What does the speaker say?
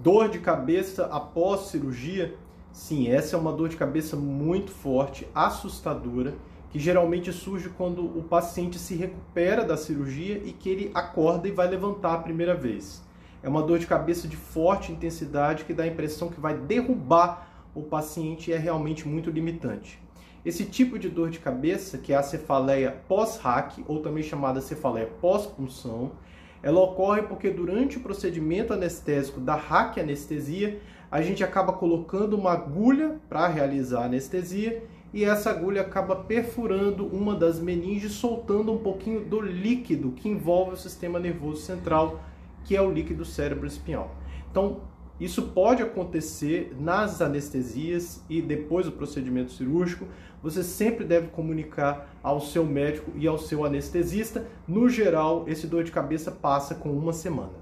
Dor de cabeça após cirurgia? Sim, essa é uma dor de cabeça muito forte, assustadora, que geralmente surge quando o paciente se recupera da cirurgia e que ele acorda e vai levantar a primeira vez. É uma dor de cabeça de forte intensidade que dá a impressão que vai derrubar o paciente e é realmente muito limitante. Esse tipo de dor de cabeça, que é a cefaleia pós-RAC, ou também chamada cefaleia pós-punção, ela ocorre porque durante o procedimento anestésico da raquianestesia, a gente acaba colocando uma agulha para realizar a anestesia e essa agulha acaba perfurando uma das meninges, soltando um pouquinho do líquido que envolve o sistema nervoso central, que é o líquido cérebro espinhal. Então, isso pode acontecer nas anestesias e depois do procedimento cirúrgico. Você sempre deve comunicar ao seu médico e ao seu anestesista. No geral, esse dor de cabeça passa com uma semana.